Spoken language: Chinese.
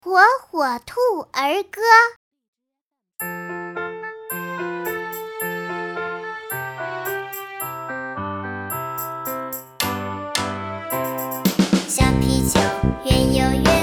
火火兔儿歌。小皮球圆又圆。